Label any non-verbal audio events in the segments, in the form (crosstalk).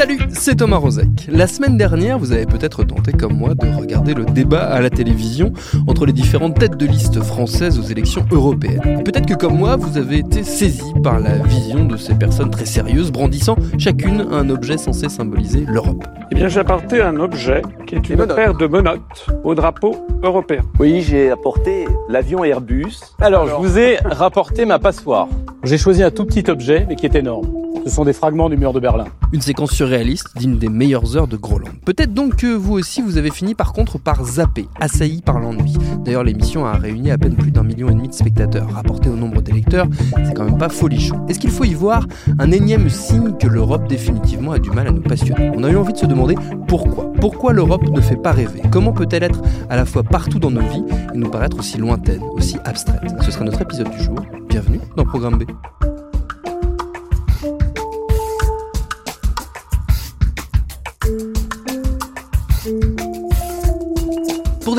Salut, c'est Thomas Rozek. La semaine dernière, vous avez peut-être tenté comme moi de regarder le débat à la télévision entre les différentes têtes de liste françaises aux élections européennes. Peut-être que comme moi, vous avez été saisi par la vision de ces personnes très sérieuses brandissant chacune un objet censé symboliser l'Europe. Eh bien, j'ai apporté un objet qui est une paire de menottes au drapeau européen. Oui, j'ai apporté l'avion Airbus. Alors, je vous ai rapporté ma passoire. J'ai choisi un tout petit objet, mais qui est énorme. Ce sont des fragments du mur de Berlin. Une séquence surréaliste digne des meilleures heures de Groland. Peut-être donc que vous aussi vous avez fini par contre par zapper, assailli par l'ennui. D'ailleurs l'émission a réuni à peine plus d'un million et demi de spectateurs. Rapporté au nombre d'électeurs, c'est quand même pas folichon. Est-ce qu'il faut y voir un énième signe que l'Europe définitivement a du mal à nous passionner? On a eu envie de se demander pourquoi. Pourquoi l'Europe ne fait pas rêver? Comment peut-elle être à la fois partout dans nos vies et nous paraître aussi lointaine, aussi abstraite? Ce sera notre épisode du jour. Bienvenue dans Programme B.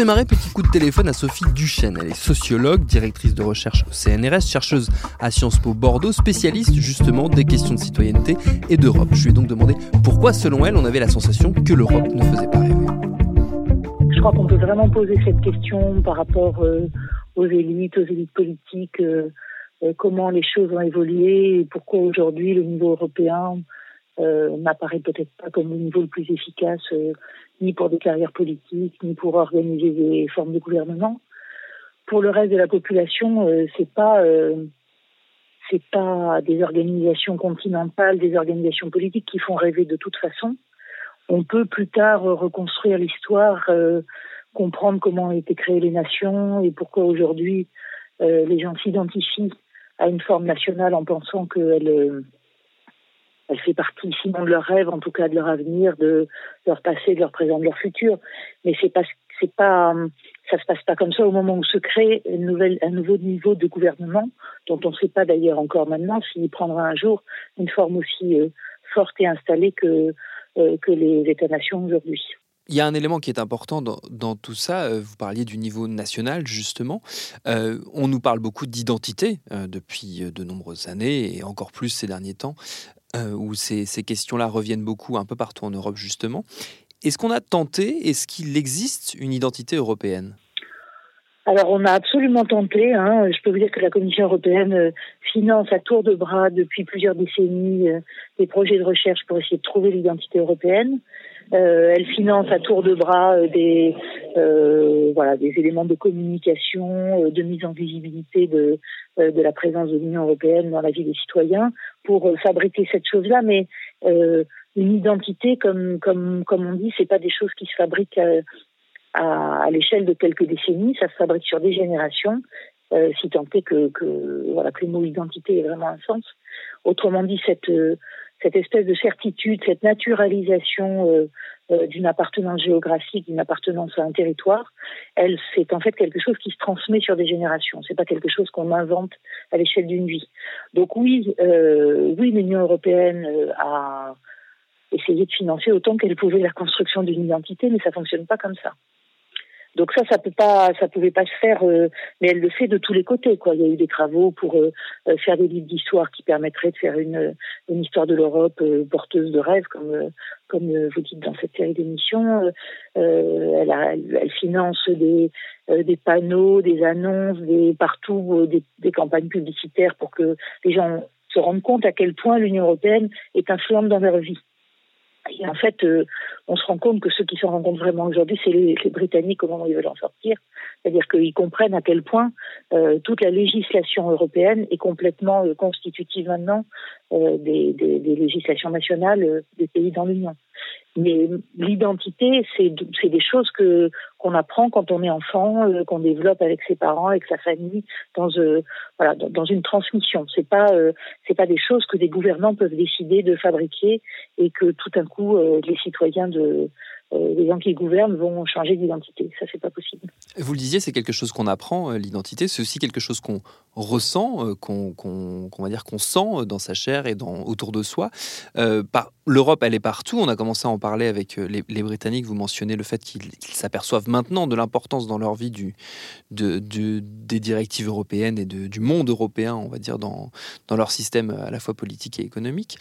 démarrer, petit coup de téléphone à Sophie Duchesne. Elle est sociologue, directrice de recherche au CNRS, chercheuse à Sciences Po Bordeaux, spécialiste justement des questions de citoyenneté et d'Europe. Je lui ai donc demandé pourquoi, selon elle, on avait la sensation que l'Europe ne faisait pas rêver. Je crois qu'on peut vraiment poser cette question par rapport euh, aux élites, aux élites politiques, euh, euh, comment les choses ont évolué et pourquoi aujourd'hui le niveau européen euh, n'apparaît peut-être pas comme le niveau le plus efficace euh, ni pour des carrières politiques, ni pour organiser des formes de gouvernement. Pour le reste de la population, euh, c'est pas c'est pas des organisations continentales, des organisations politiques qui font rêver de toute façon. On peut plus tard reconstruire l'histoire, comprendre comment ont été créées les nations et pourquoi aujourd'hui les gens s'identifient à une forme nationale en pensant qu'elle elle fait partie sinon de leur rêve, en tout cas de leur avenir, de leur passé, de leur présent, de leur futur. Mais c'est pas, c'est pas, ça se passe pas comme ça au moment où se crée une nouvelle, un nouveau niveau de gouvernement, dont on ne sait pas d'ailleurs encore maintenant s'il prendra un jour une forme aussi euh, forte et installée que euh, que les États-nations aujourd'hui. Il y a un élément qui est important dans, tout ça. euh, Vous parliez du niveau national, justement. On nous parle beaucoup d'identité depuis de nombreuses années et encore plus ces derniers temps, euh, où ces, questions-là reviennent beaucoup un peu partout en Europe, justement. Est-ce qu'on a tenté, est-ce qu'il existe une identité européenne? Alors, on a absolument tenté. Hein, je peux vous dire que la Commission européenne euh, finance à tour de bras depuis plusieurs décennies euh, des projets de recherche pour essayer de trouver l'identité européenne. Euh, elle finance à tour de bras euh, des euh, voilà des éléments de communication, de mise en visibilité de de la présence de l'Union européenne dans la vie des citoyens pour fabriquer cette chose-là. Mais une identité, comme comme comme on dit, c'est pas des choses qui se fabriquent à, à, à l'échelle de quelques décennies. Ça se fabrique sur des générations. Euh, si tant est que, que voilà que le mot identité ait vraiment un sens. Autrement dit, cette cette espèce de certitude, cette naturalisation euh, euh, d'une appartenance géographique, d'une appartenance à un territoire, elle, c'est en fait quelque chose qui se transmet sur des générations. C'est pas quelque chose qu'on invente à l'échelle d'une vie. Donc oui, euh, oui, l'Union européenne a essayé de financer autant qu'elle pouvait la construction d'une identité, mais ça fonctionne pas comme ça. Donc ça, ça peut pas, ça pouvait pas se faire, euh, mais elle le fait de tous les côtés. Quoi. Il y a eu des travaux pour euh, euh, faire des livres d'histoire qui permettraient de faire une, une histoire de l'Europe euh, porteuse de rêves, comme euh, comme euh, vous dites dans cette série d'émissions. Euh, elle, elle, finance des euh, des panneaux, des annonces, des partout euh, des, des campagnes publicitaires pour que les gens se rendent compte à quel point l'Union européenne est influente dans leur vie. En fait, euh, on se rend compte que ceux qui s'en rendent compte vraiment aujourd'hui, c'est les, Britanniques au moment où ils veulent en sortir. C'est-à-dire qu'ils comprennent à quel point euh, toute la législation européenne est complètement euh, constitutive maintenant des, des, législations nationales des pays dans l'Union. Mais l'identité, c'est des choses que qu'on apprend quand on est enfant, euh, qu'on développe avec ses parents, avec sa famille, dans euh, voilà dans, une transmission. C'est pas euh, c'est pas des choses que des gouvernants peuvent décider de fabriquer et que tout d'un coup les citoyens de euh, les gens qui gouvernent vont changer d'identité. Ça, c'est pas possible. Vous le disiez, c'est quelque chose qu'on apprend, euh, l'identité. C'est aussi quelque chose qu'on ressent, euh, qu'on va dire qu'on sent dans sa chair et dans, autour de soi. L'Europe, elle est partout. On a commencé à en parler avec les, Britanniques. Vous mentionnez le fait qu'ils s'aperçoivent maintenant de l'importance dans leur vie des directives européennes et du monde européen, on va dire, dans, dans leur système à la fois politique et économique.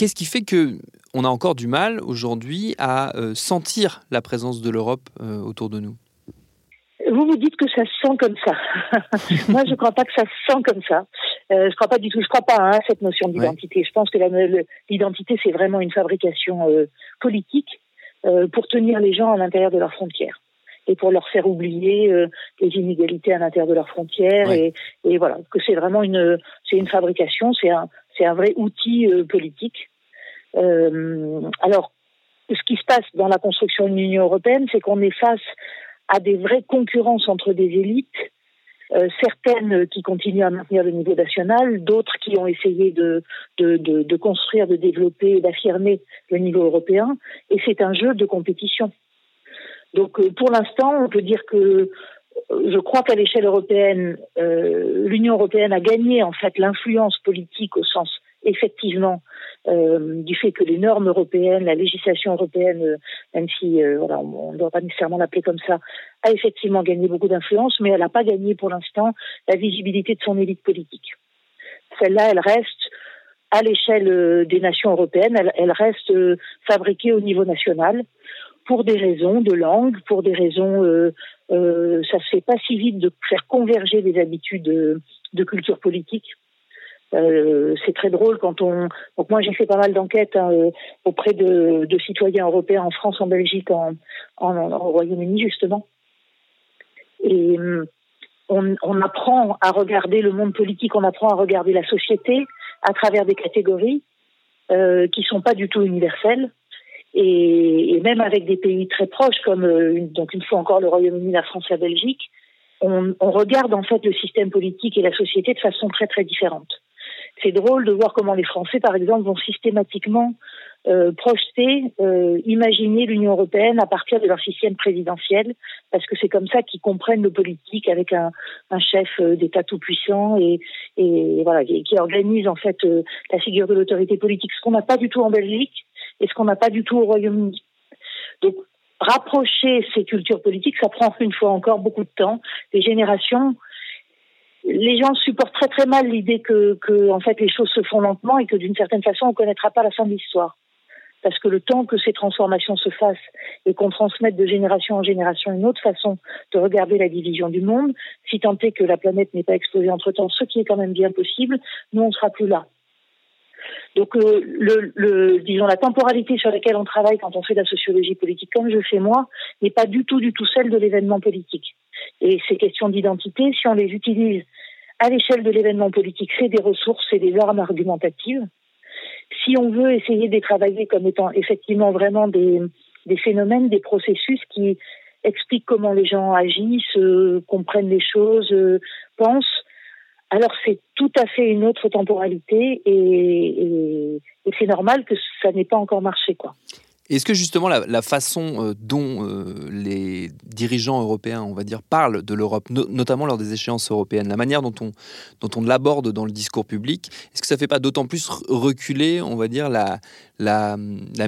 Qu'est-ce qui fait que on a encore du mal aujourd'hui à euh, sentir la présence de l'Europe euh, autour de nous? Vous vous dites que ça se sent comme ça. (laughs) Moi, je ne crois pas que ça se sent comme ça. Euh, je ne crois pas du tout. Je crois pas hein, à cette notion d'identité. Je pense que l'identité, c'est vraiment une fabrication politique pour tenir les gens à l'intérieur de leurs frontières et pour leur faire oublier les inégalités à l'intérieur de leurs frontières et, et, voilà que c'est vraiment une c'est une fabrication, c'est un c'est un vrai outil politique euh, alors, ce qui se passe dans la construction de l'Union européenne, c'est qu'on est face à des vraies concurrences entre des élites, euh, certaines qui continuent à maintenir le niveau national, d'autres qui ont essayé de, de, de, construire, de développer, d'affirmer le niveau européen, et c'est un jeu de compétition. Donc euh, pour l'instant, on peut dire que je crois qu'à l'échelle européenne, euh, l'Union européenne a gagné en fait l'influence politique au sens effectivement euh, du fait que les normes européennes, la législation européenne, euh, même si voilà, on ne doit pas nécessairement l'appeler comme ça, a effectivement gagné beaucoup d'influence, mais elle n'a pas gagné pour l'instant la visibilité de son élite politique. Celle-là, elle reste à l'échelle des nations européennes, elle, elle reste fabriquée au niveau national pour des raisons de langue, pour des raisons, euh, ça se fait pas si vite de faire converger des habitudes de, culture politique. Euh, c'est très drôle quand on. Donc moi j'ai fait pas mal d'enquêtes hein, euh, auprès de, de, citoyens européens en France, en Belgique, en, en, au Royaume-Uni justement. Et euh, on, on, apprend à regarder le monde politique, on apprend à regarder la société à travers des catégories euh, qui sont pas du tout universelles. Et, et, même avec des pays très proches comme donc une fois encore le Royaume-Uni, la France, la Belgique, on, on regarde en fait le système politique et la société de façon très très différente. C'est drôle de voir comment les Français, par exemple, vont systématiquement euh, projeter, euh, imaginer l'Union européenne à partir de leur système présidentiel, parce que c'est comme ça qu'ils comprennent le politique avec un, un chef euh, d'État tout puissant et, et voilà qui organise en fait euh, la figure de l'autorité politique, ce qu'on n'a pas du tout en Belgique et ce qu'on n'a pas du tout au Royaume-Uni. Donc rapprocher ces cultures politiques, ça prend une fois encore beaucoup de temps. Les générations les gens supportent très très mal l'idée que, en fait, les choses se font lentement et que d'une certaine façon, on ne connaîtra pas la fin de l'histoire. Parce que le temps que ces transformations se fassent et qu'on transmette de génération en génération une autre façon de regarder la division du monde, si tant est que la planète n'est pas explosée entre-temps, ce qui est quand même bien possible, nous, on sera plus là. Donc, euh, le, le, disons, la temporalité sur laquelle on travaille quand on fait de la sociologie politique, comme je fais moi, n'est pas du tout, du tout celle de l'événement politique. Et ces questions d'identité, si on les utilise à l'échelle de l'événement politique, c'est des ressources, c'est des armes argumentatives. Si on veut essayer de les travailler comme étant effectivement vraiment des, des phénomènes, des processus qui expliquent comment les gens agissent, euh, comprennent les choses, euh, pensent, alors c'est tout à fait une autre temporalité et, c'est normal que ça n'ait pas encore marché. Est-ce que justement la, façon euh, dont euh, les dirigeants européens, on va dire, parlent de l'Europe, notamment lors des échéances européennes, la manière dont on, dont on l'aborde dans le discours public, est-ce que ça ne fait pas d'autant plus reculer, on va dire, la, la,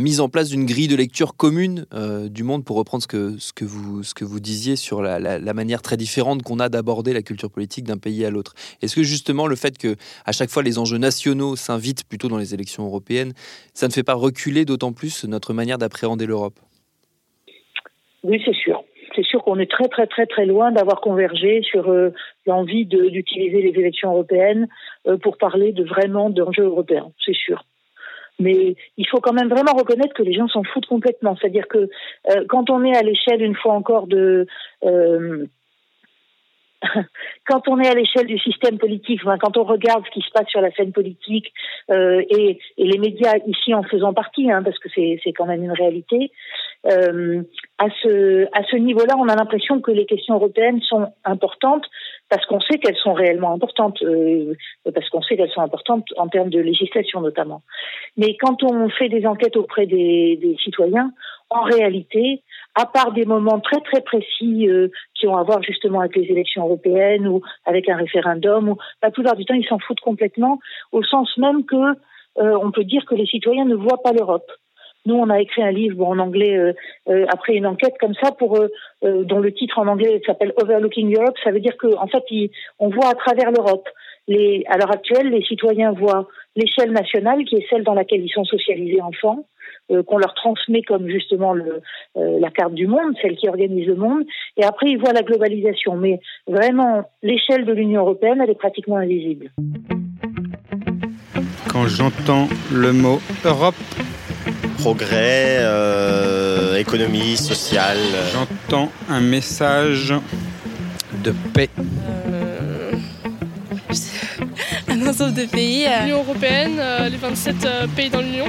mise en place d'une grille de lecture commune euh, du monde, pour reprendre ce que, vous, disiez sur la, la manière très différente qu'on a d'aborder la culture politique d'un pays à l'autre Est-ce que justement le fait que à chaque fois les enjeux nationaux s'invitent plutôt dans les élections européennes, ça ne fait pas reculer d'autant plus notre manière d'appréhender l'Europe? Oui, c'est sûr. C'est sûr qu'on est très très très très loin d'avoir convergé sur euh, l'envie d'utiliser les élections européennes euh, pour parler de vraiment d'enjeux européens, c'est sûr. Mais il faut quand même vraiment reconnaître que les gens s'en foutent complètement. C'est-à-dire que euh, quand on est à l'échelle, une fois encore, de (laughs) quand on est à l'échelle du système politique, quand on regarde ce qui se passe sur la scène politique euh, et, et, les médias ici en faisant partie, hein, parce que c'est quand même une réalité, euh, à ce, niveau-là, on a l'impression que les questions européennes sont importantes parce qu'on sait qu'elles sont réellement importantes, euh, parce qu'on sait qu'elles sont importantes en termes de législation notamment. Mais quand on fait des enquêtes auprès des, citoyens, en réalité, à part des moments très très précis euh, qui ont à voir justement avec les élections européennes ou avec un référendum, ou la plupart du temps ils s'en foutent complètement, au sens même que on peut dire que les citoyens ne voient pas l'Europe. Nous, on a écrit un livre en anglais euh, après une enquête comme ça, pour dont le titre en anglais s'appelle Overlooking Europe. Ça veut dire qu'en en fait, on voit à travers l'Europe. À l'heure actuelle, les citoyens voient l'échelle nationale, qui est celle dans laquelle ils sont socialisés enfants, euh, qu'on leur transmet comme justement euh, la carte du monde, celle qui organise le monde, et après ils voient la globalisation. Mais vraiment, l'échelle de l'Union européenne, elle est pratiquement invisible. Quand j'entends le mot Europe, progrès, euh, économie, sociale. J'entends un message de paix. un ensemble de pays. L'Union européenne, les 27 pays dans l'Union.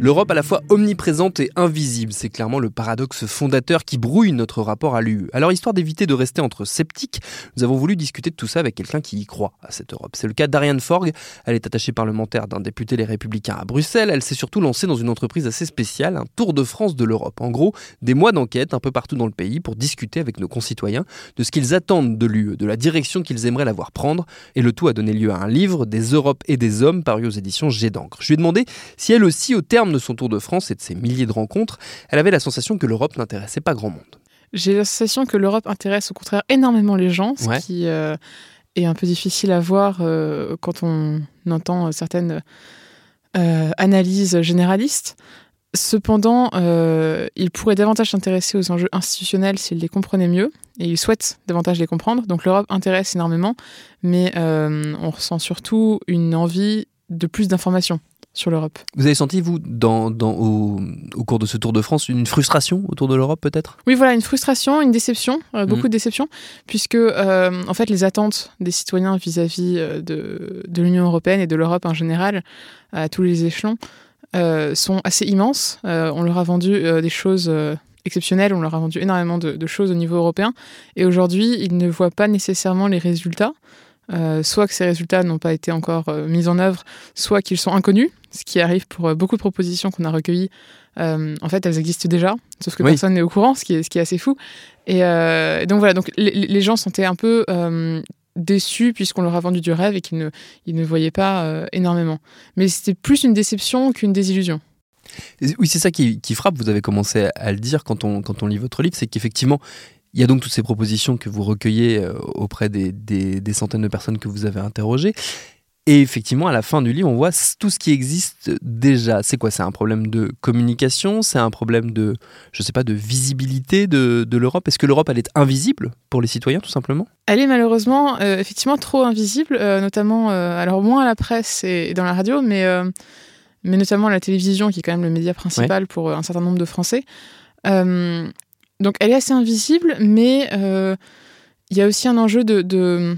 L'Europe à la fois omniprésente et invisible, c'est clairement le paradoxe fondateur qui brouille notre rapport à l'UE. Alors histoire d'éviter de rester entre sceptiques, nous avons voulu discuter de tout ça avec quelqu'un qui y croit à cette Europe. C'est le cas d'Ariane Forg, elle est attachée parlementaire d'un député Les Républicains à Bruxelles, elle s'est surtout lancée dans une entreprise assez spéciale, un tour de France de l'Europe. En gros, des mois d'enquête un peu partout dans le pays pour discuter avec nos concitoyens de ce qu'ils attendent de l'UE, de la direction qu'ils aimeraient la voir prendre, et le tout a donné lieu à un livre, Des Europes et des Hommes, paru aux éditions G d'encre. Je lui ai demandé si elle aussi, au terme de son tour de France et de ses milliers de rencontres, elle avait la sensation que l'Europe n'intéressait pas grand monde. J'ai la sensation que l'Europe intéresse au contraire énormément les gens, ce qui euh, est un peu difficile à voir euh, quand on entend certaines euh, analyses généralistes. Cependant, il pourrait davantage s'intéresser aux enjeux institutionnels s'il les comprenait mieux, et il souhaite davantage les comprendre. Donc l'Europe intéresse énormément, mais on ressent surtout une envie de plus d'informations sur l'Europe. Vous avez senti, vous, dans, au, cours de ce Tour de France, une frustration autour de l'Europe, peut-être? Oui, voilà, une frustration, une déception, euh, beaucoup mhm. de déception, puisque, euh, en fait, les attentes des citoyens vis-à-vis euh, de, de l'Union européenne et de l'Europe en général, à tous les échelons, sont assez immenses. on leur a vendu des choses exceptionnelles, on leur a vendu énormément de, de choses au niveau européen, et aujourd'hui, ils ne voient pas nécessairement les résultats. Euh, soit que ces résultats n'ont pas été encore euh, mis en œuvre, soit qu'ils sont inconnus, ce qui arrive pour euh, beaucoup de propositions qu'on a recueillies. en fait, elles existent déjà, sauf que personne n'est au courant, ce qui est, ce qui est assez fou. Et donc voilà, donc les, gens sentaient un peu déçus puisqu'on leur a vendu du rêve et qu'ils ne, ils ne voyaient pas énormément. Mais c'était plus une déception qu'une désillusion. Oui, c'est ça qui, qui, frappe, vous avez commencé à le dire quand on, quand on lit votre livre, c'est qu'effectivement, il y a donc toutes ces propositions que vous recueillez euh, auprès des, centaines de personnes que vous avez interrogées. Et effectivement, à la fin du livre, on voit tout ce qui existe déjà. C'est quoi? C'est un problème de communication? C'est un problème de, je sais pas, de visibilité de, l'Europe? Est-ce que l'Europe, elle est invisible pour les citoyens, tout simplement? Elle est malheureusement, euh, effectivement, trop invisible, euh, notamment, alors moins à la presse et dans la radio, mais, mais notamment à la télévision, qui est quand même le média principal pour un certain nombre de Français. Donc elle est assez invisible, mais euh, il y a aussi un enjeu de,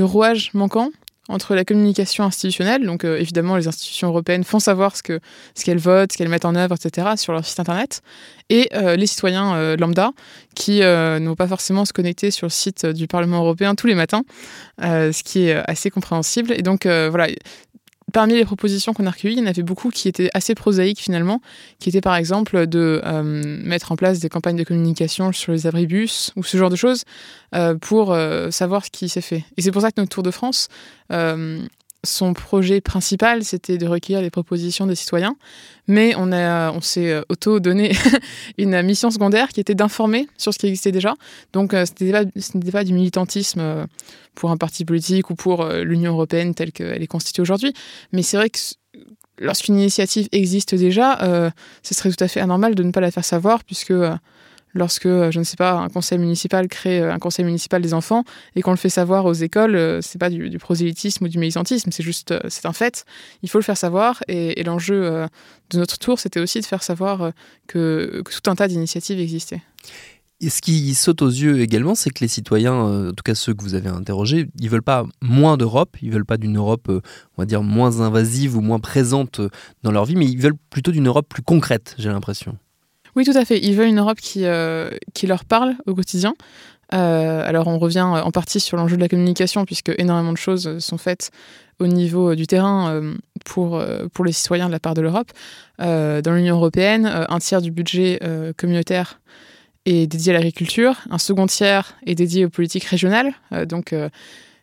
rouage manquant entre la communication institutionnelle, donc euh, évidemment les institutions européennes font savoir ce qu'elles ce qu'elles votent, ce qu'elles mettent en œuvre, etc. sur leur site internet, et euh, les citoyens lambda qui n'ont pas forcément se connecter sur le site du Parlement européen tous les matins, ce qui est assez compréhensible. Et donc voilà, parmi les propositions qu'on a recueillies, il y en avait beaucoup qui étaient assez prosaïques finalement, qui étaient par exemple de euh, mettre en place des campagnes de communication sur les abribus ou ce genre de choses euh, pour euh, savoir ce qui s'est fait. Et c'est pour ça que notre Tour de France son projet principal, c'était de recueillir les propositions des citoyens, mais on, a, on s'est euh, auto-donné (laughs) une mission secondaire qui était d'informer sur ce qui existait déjà. Donc euh, ce n'était pas, du militantisme euh, pour un parti politique ou pour l'Union européenne telle qu'elle est constituée aujourd'hui, mais c'est vrai que lorsqu'une initiative existe déjà, ce serait tout à fait anormal de ne pas la faire savoir, puisque lorsque, euh, je ne sais pas, un conseil municipal crée euh, un conseil municipal des enfants et qu'on le fait savoir aux écoles, euh, c'est pas du, prosélytisme ou du militantisme, c'est juste, c'est un fait. Il faut le faire savoir et, l'enjeu de notre tour, c'était aussi de faire savoir que, tout un tas d'initiatives existaient. Et ce qui saute aux yeux également, c'est que les citoyens, en tout cas ceux que vous avez interrogés, ils veulent pas moins d'Europe, ils veulent pas d'une Europe, on va dire, moins invasive ou moins présente dans leur vie, mais ils veulent plutôt d'une Europe plus concrète, j'ai l'impression. Oui, tout à fait. Ils veulent une Europe qui, qui leur parle au quotidien, euh, alors on revient en partie sur l'enjeu de la communication, puisque énormément de choses sont faites au niveau du terrain euh, pour, euh, pour les citoyens de la part de l'Europe. dans l'Union européenne, un tiers du budget communautaire est dédié à l'agriculture, un second tiers est dédié aux politiques régionales, donc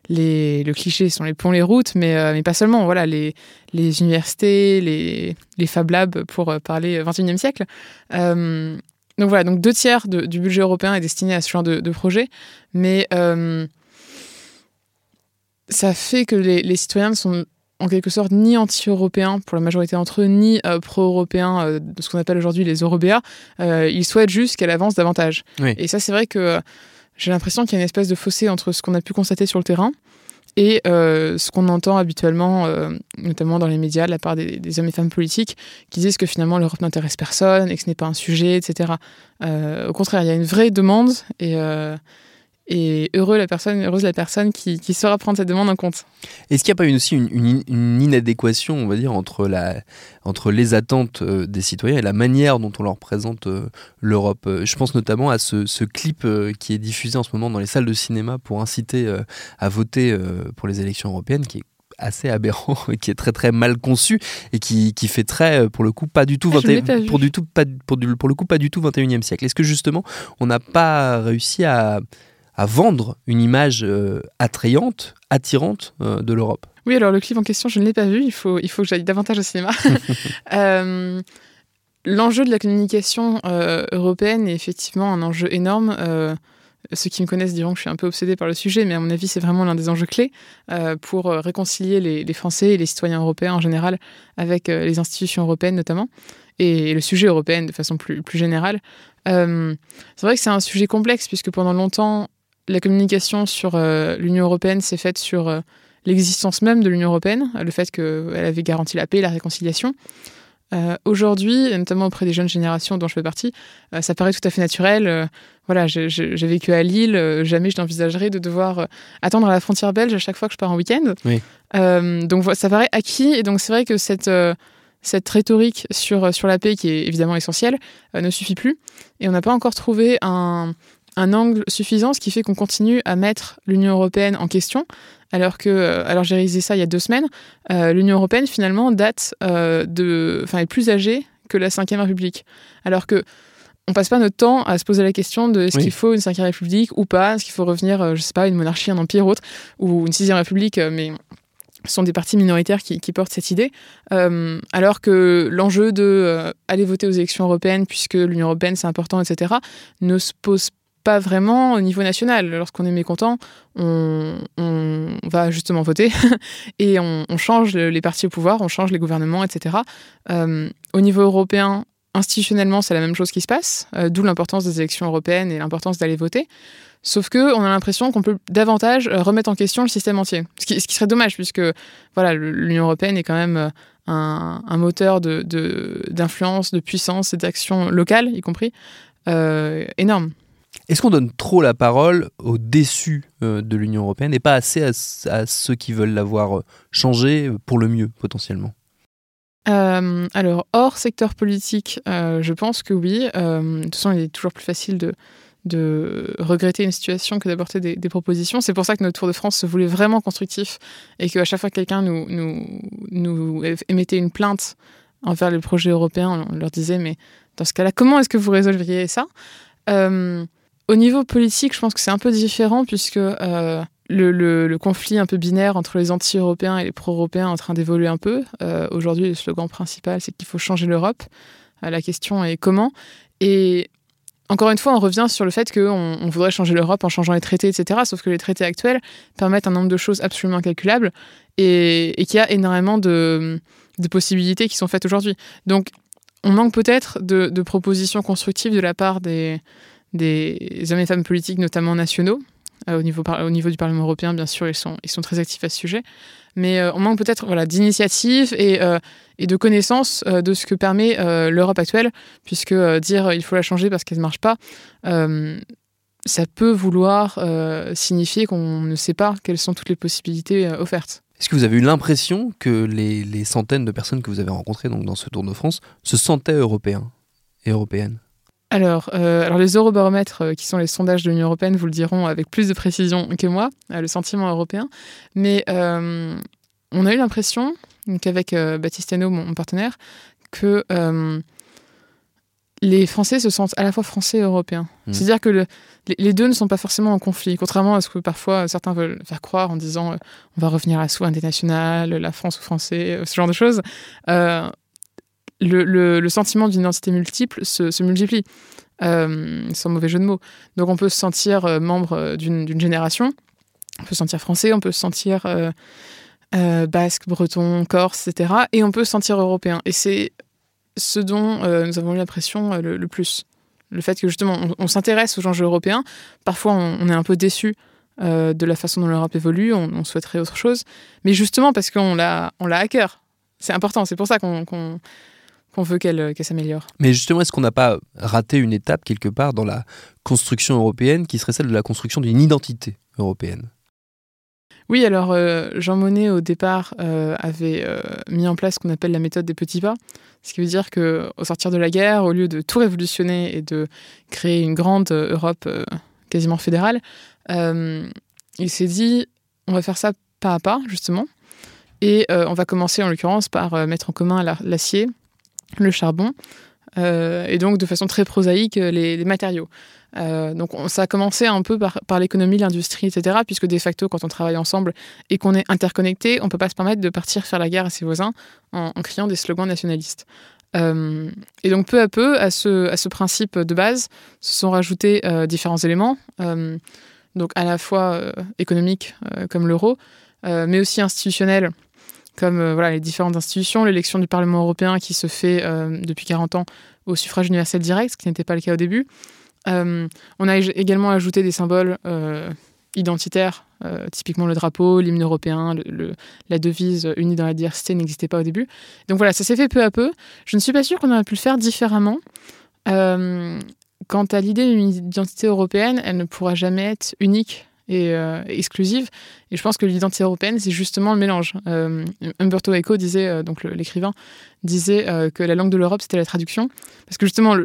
les, le cliché sont les ponts, les routes, mais, mais pas seulement. Voilà, les, les universités, les, les Fab Labs pour parler 21e siècle. Donc voilà, donc deux tiers du budget européen est destiné à ce genre de, projet, mais euh, ça fait que les, citoyens ne sont en quelque sorte ni anti-européens pour la majorité d'entre eux, ni euh, pro-européens, euh, de ce qu'on appelle aujourd'hui les Eurobéas. ils souhaitent juste qu'elle avance davantage. Et ça, c'est vrai que j'ai l'impression qu'il y a une espèce de fossé entre ce qu'on a pu constater sur le terrain et euh, ce qu'on entend habituellement, euh, notamment dans les médias, de la part des, hommes et femmes politiques, qui disent que finalement l'Europe n'intéresse personne et que ce n'est pas un sujet, etc. Euh, au contraire, il y a une vraie demande et heureux la personne, heureuse la personne qui, qui saura prendre cette demande en compte. Est-ce qu'il n'y a pas aussi une, une, inadéquation, on va dire, entre, la, entre les attentes euh, des citoyens et la manière dont on leur présente euh, l'Europe? Euh, Je pense notamment à ce, ce, clip qui est diffusé en ce moment dans les salles de cinéma pour inciter à voter pour les élections européennes, qui est assez aberrant (laughs) qui est très très mal conçu et qui, qui fait très pour le coup pas du tout ah, pour du tout pas pour, du, pour le coup pas du tout 21e siècle. Est-ce que justement on n'a pas réussi à à vendre une image euh, attrayante, attirante euh, de l'Europe. Oui, alors le clip en question, je ne l'ai pas vu, il faut, il faut que j'aille davantage au cinéma. (laughs) Euh, l'enjeu de la communication européenne est effectivement un enjeu énorme. ceux qui me connaissent diront que je suis un peu obsédée par le sujet, mais à mon avis, c'est vraiment l'un des enjeux clés pour réconcilier les, Français et les citoyens européens en général avec les institutions européennes notamment, et, le sujet européen de façon plus, plus générale. c'est vrai que c'est un sujet complexe, puisque pendant longtemps, la communication sur euh, l'Union européenne s'est faite sur euh, l'existence même de l'Union européenne, le fait qu'elle avait garanti la paix et la réconciliation. Euh, aujourd'hui, notamment auprès des jeunes générations dont je fais partie, ça paraît tout à fait naturel. voilà, j'ai vécu à Lille, jamais je n'envisagerais de devoir attendre à la frontière belge à chaque fois que je pars en week-end. donc ça paraît acquis, et donc c'est vrai que cette cette rhétorique sur, sur la paix, qui est évidemment essentielle, ne suffit plus. Et on n'a pas encore trouvé un, un angle suffisant, ce qui fait qu'on continue à mettre l'Union européenne en question. Alors que, euh, alors j'ai réalisé ça il y a deux semaines, euh, l'Union européenne finalement date euh, de, enfin est plus âgée que la Ve République. Alors que on passe pas notre temps à se poser la question de est-ce qu'il faut une Ve République ou pas, est-ce qu'il faut revenir, je sais pas, une monarchie, un empire autre, ou une Sixième République, mais ce sont des partis minoritaires qui, portent cette idée, alors que l'enjeu de aller voter aux élections européennes, puisque l'Union européenne c'est important, etc., ne se pose pas vraiment au niveau national. Lorsqu'on est mécontent, on, va justement voter (laughs) et on, change les partis au pouvoir, on change les gouvernements, etc. Euh, au niveau européen, institutionnellement, c'est la même chose qui se passe, euh, d'où l'importance des élections européennes et l'importance d'aller voter. Sauf que on a l'impression qu'on peut davantage euh, remettre en question le système entier, ce qui, serait dommage puisque voilà l'Union européenne est quand même un, moteur d'influence, de, puissance et d'action locale, y compris, énorme. Est-ce qu'on donne trop la parole aux déçus euh, de l'Union européenne et pas assez à, ceux qui veulent l'avoir euh, changé pour le mieux potentiellement? Euh, alors, hors secteur politique, je pense que oui. de toute façon, il est toujours plus facile de, regretter une situation que d'apporter des, propositions. C'est pour ça que notre Tour de France se voulait vraiment constructif et qu'à chaque fois que quelqu'un nous, émettait une plainte envers le projet européen, on leur disait, mais dans ce cas-là, comment est-ce que vous résolveriez ça? Au niveau politique, je pense que c'est un peu différent puisque euh, le, conflit un peu binaire entre les anti-européens et les pro-européens est en train d'évoluer un peu. Euh, aujourd'hui, le slogan principal, c'est qu'il faut changer l'Europe. Euh, la question est comment. Et encore une fois, on revient sur le fait qu'on on voudrait changer l'Europe en changeant les traités, etc. Sauf que les traités actuels permettent un nombre de choses absolument incalculables et, qu'il y a énormément de, possibilités qui sont faites aujourd'hui. Donc, on manque peut-être de propositions constructives de la part des, des hommes et femmes politiques, notamment nationaux. au, niveau au niveau du Parlement européen, bien sûr, ils sont, ils sont très actifs à ce sujet. Mais on manque peut-être voilà, d'initiatives et, et de connaissances de ce que permet l'Europe actuelle, puisque dire il faut la changer parce qu'elle ne marche pas, ça peut vouloir signifier qu'on ne sait pas quelles sont toutes les possibilités offertes. Est-ce que vous avez eu l'impression que les, centaines de personnes que vous avez rencontrées donc, dans ce Tour de France se sentaient européens et européennes? Alors, euh, alors, les eurobaromètres, euh, qui sont les sondages de l'Union européenne, vous le diront avec plus de précision que moi, euh, le sentiment européen. Mais on a eu l'impression, qu'avec Baptiste Hainaut, mon, partenaire, que les Français se sentent à la fois français et européens. Mmh. C'est-à-dire que les, deux ne sont pas forcément en conflit, contrairement à ce que parfois certains veulent faire croire en disant on va revenir à la souveraineté nationale, la France aux Français, ce genre de choses le, sentiment d'une identité multiple se, multiplie, euh, sans mauvais jeu de mots. Donc on peut se sentir euh, membre euh, d'une génération, on peut se sentir français, on peut se sentir basque, breton, corse, etc. Et on peut se sentir européen. Et c'est ce dont nous avons eu l'impression le, plus. Le fait que justement on, s'intéresse aux enjeux européens, parfois on, est un peu déçu de la façon dont l'Europe évolue, on, souhaiterait autre chose, mais justement parce qu'on l'a à cœur. C'est important, c'est pour ça qu'on on veut euh, qu'elle s'améliore. Mais justement, est-ce qu'on n'a pas raté une étape quelque part dans la construction européenne qui serait celle de la construction d'une identité européenne? Oui, alors euh, Jean Monnet au départ euh, avait mis en place ce qu'on appelle la méthode des petits pas, ce qui veut dire que au sortir de la guerre, au lieu de tout révolutionner et de créer une grande Europe quasiment fédérale, il s'est dit on va faire ça pas à pas justement, et on va commencer en l'occurrence par mettre en commun l'acier, le charbon, euh, et donc de façon très prosaïque les, matériaux. Euh, donc ça a commencé un peu par, l'économie, l'industrie, etc. Puisque de facto, quand on travaille ensemble et qu'on est interconnecté, on ne peut pas se permettre de partir faire la guerre à ses voisins en, criant des slogans nationalistes. Euh, et donc peu à peu, à ce, à ce principe de base, se sont rajoutés différents éléments, donc à la fois économiques comme l'euro, mais aussi institutionnels comme euh, les différentes institutions, l'élection du Parlement européen qui se fait euh, depuis 40 ans au suffrage universel direct, ce qui n'était pas le cas au début. Euh, on a également ajouté des symboles identitaires, typiquement le drapeau, l'hymne européen, la devise unie dans la diversité n'existait pas au début. Donc voilà, ça s'est fait peu à peu. Je ne suis pas sûre qu'on aurait pu le faire différemment. quant à l'idée d'une identité européenne, elle ne pourra jamais être unique et euh, exclusive. Et je pense que l'identité européenne, c'est justement le mélange. Euh, Umberto Eco disait, euh, donc l'écrivain, disait que la langue de l'Europe, c'était la traduction. Parce que justement,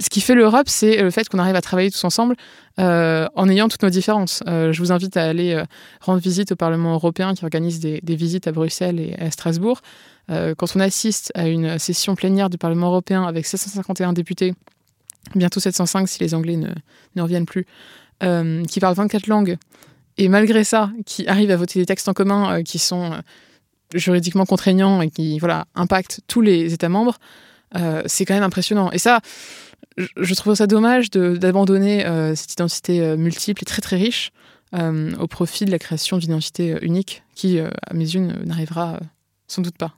ce qui fait l'Europe, c'est le fait qu'on arrive à travailler tous ensemble en ayant toutes nos différences. je vous invite à aller rendre visite au Parlement européen qui organise des, des visites à Bruxelles et à Strasbourg. quand on assiste à une session plénière du Parlement européen avec 751 députés, bientôt 705 si les Anglais ne, ne reviennent plus, euh, qui parle 24 langues, et malgré ça, qui arrive à voter des textes en commun euh, qui sont euh, juridiquement contraignants et qui voilà, impactent tous les États membres, c'est quand même impressionnant. Et ça, je trouve ça dommage d'abandonner cette identité multiple et très très riche au profit de la création d'une identité unique qui, à mes yeux, n'arrivera sans doute pas.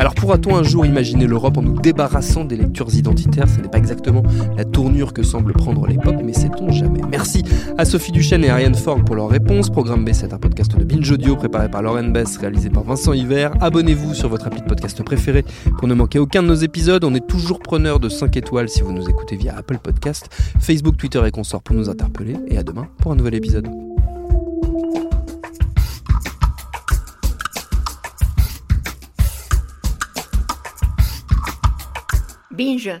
Alors pourra-t-on un jour imaginer l'Europe en nous débarrassant des lectures identitaires? Ce n'est pas exactement la tournure que semble prendre l'époque, mais sait-on jamais. Merci à Sophie Duchesne et Ariane Ford pour leurs réponses. Programme B, c'est un podcast de Binge Audio préparé par Lauren Bess, réalisé par Vincent Hiver. Abonnez-vous sur votre appli de podcast préféré pour ne manquer aucun de nos épisodes. On est toujours preneur de 5 étoiles si vous nous écoutez via Apple Podcast, Facebook, Twitter et consorts pour nous interpeller. Et à demain pour un nouvel épisode. Binge.